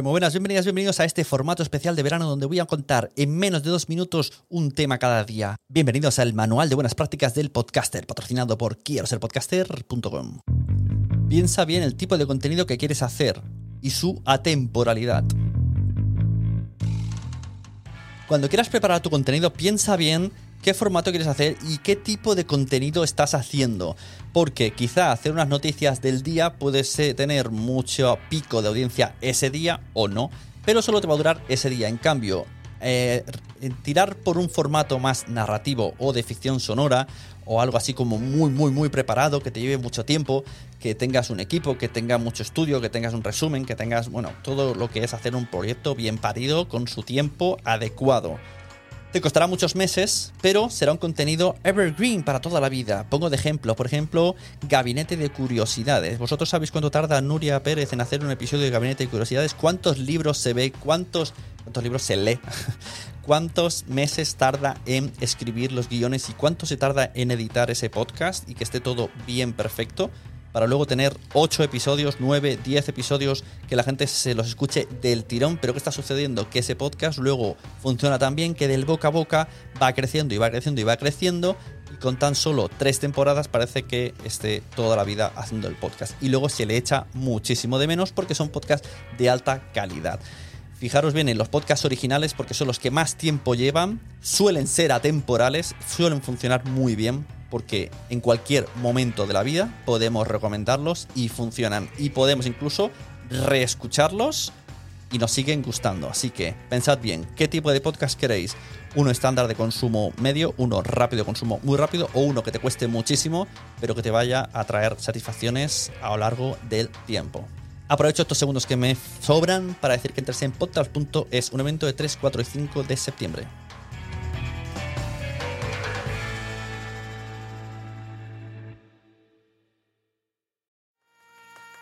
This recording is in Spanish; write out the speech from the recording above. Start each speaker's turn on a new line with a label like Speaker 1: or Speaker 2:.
Speaker 1: Muy buenas, bienvenidas, bienvenidos a este formato especial de verano donde voy a contar en menos de dos minutos un tema cada día. Bienvenidos al Manual de Buenas Prácticas del Podcaster, patrocinado por quiero ser podcaster.com. Piensa bien el tipo de contenido que quieres hacer y su atemporalidad. Cuando quieras preparar tu contenido, piensa bien qué formato quieres hacer y qué tipo de contenido estás haciendo. Porque quizá hacer unas noticias del día puede tener mucho pico de audiencia ese día o no, pero solo te va a durar ese día. En cambio, eh, tirar por un formato más narrativo o de ficción sonora o algo así como muy, muy, muy preparado, que te lleve mucho tiempo, que tengas un equipo, que tenga mucho estudio, que tengas un resumen, que tengas, bueno, todo lo que es hacer un proyecto bien parido con su tiempo adecuado. Te costará muchos meses, pero será un contenido evergreen para toda la vida. Pongo de ejemplo, por ejemplo, Gabinete de Curiosidades. ¿Vosotros sabéis cuánto tarda Nuria Pérez en hacer un episodio de Gabinete de Curiosidades? ¿Cuántos libros se ve? ¿Cuántos, cuántos libros se lee? ¿Cuántos meses tarda en escribir los guiones y cuánto se tarda en editar ese podcast y que esté todo bien perfecto? Para luego tener 8 episodios, 9, 10 episodios que la gente se los escuche del tirón. Pero ¿qué está sucediendo? Que ese podcast luego funciona tan bien que del boca a boca va creciendo y va creciendo y va creciendo. Y con tan solo 3 temporadas parece que esté toda la vida haciendo el podcast. Y luego se le echa muchísimo de menos porque son podcasts de alta calidad. Fijaros bien en los podcasts originales porque son los que más tiempo llevan, suelen ser atemporales, suelen funcionar muy bien porque en cualquier momento de la vida podemos recomendarlos y funcionan y podemos incluso reescucharlos y nos siguen gustando. Así que pensad bien, ¿qué tipo de podcast queréis? Uno estándar de consumo medio, uno rápido de consumo muy rápido o uno que te cueste muchísimo pero que te vaya a traer satisfacciones a lo largo del tiempo. Aprovecho estos segundos que me sobran para decir que entres en podcast.es, un evento de 3, 4 y 5 de septiembre.